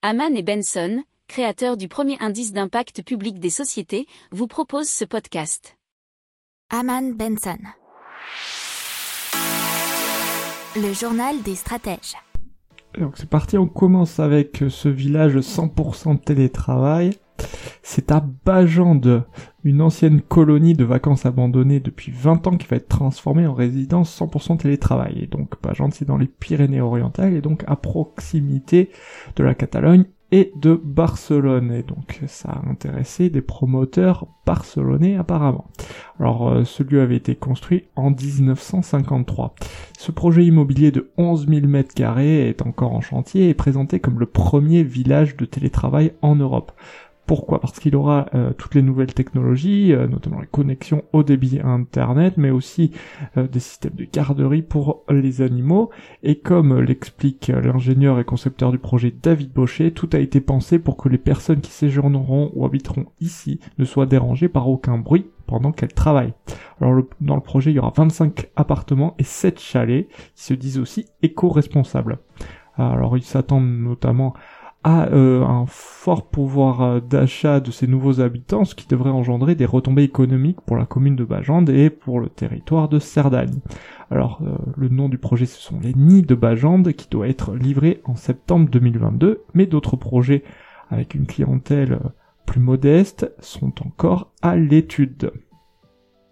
Haman et Benson, créateurs du premier indice d'impact public des sociétés, vous proposent ce podcast. Haman Benson. Le journal des stratèges. Donc c'est parti, on commence avec ce village 100% télétravail. C'est à Bajande, une ancienne colonie de vacances abandonnée depuis 20 ans qui va être transformée en résidence 100% télétravail. Et donc Bajande c'est dans les Pyrénées orientales et donc à proximité de la Catalogne et de Barcelone. Et donc ça a intéressé des promoteurs barcelonais apparemment. Alors euh, ce lieu avait été construit en 1953. Ce projet immobilier de 11 000 m2 est encore en chantier et présenté comme le premier village de télétravail en Europe. Pourquoi? Parce qu'il aura euh, toutes les nouvelles technologies, euh, notamment les connexions au débit Internet, mais aussi euh, des systèmes de garderie pour les animaux. Et comme l'explique l'ingénieur et concepteur du projet David Baucher, tout a été pensé pour que les personnes qui séjourneront ou habiteront ici ne soient dérangées par aucun bruit pendant qu'elles travaillent. Alors dans le projet, il y aura 25 appartements et 7 chalets qui se disent aussi éco-responsables. Alors ils s'attendent notamment a euh, un fort pouvoir euh, d'achat de ces nouveaux habitants, ce qui devrait engendrer des retombées économiques pour la commune de Bajande et pour le territoire de Cerdagne. Alors, euh, le nom du projet, ce sont les Nids de Bajande, qui doit être livré en septembre 2022, mais d'autres projets avec une clientèle plus modeste sont encore à l'étude.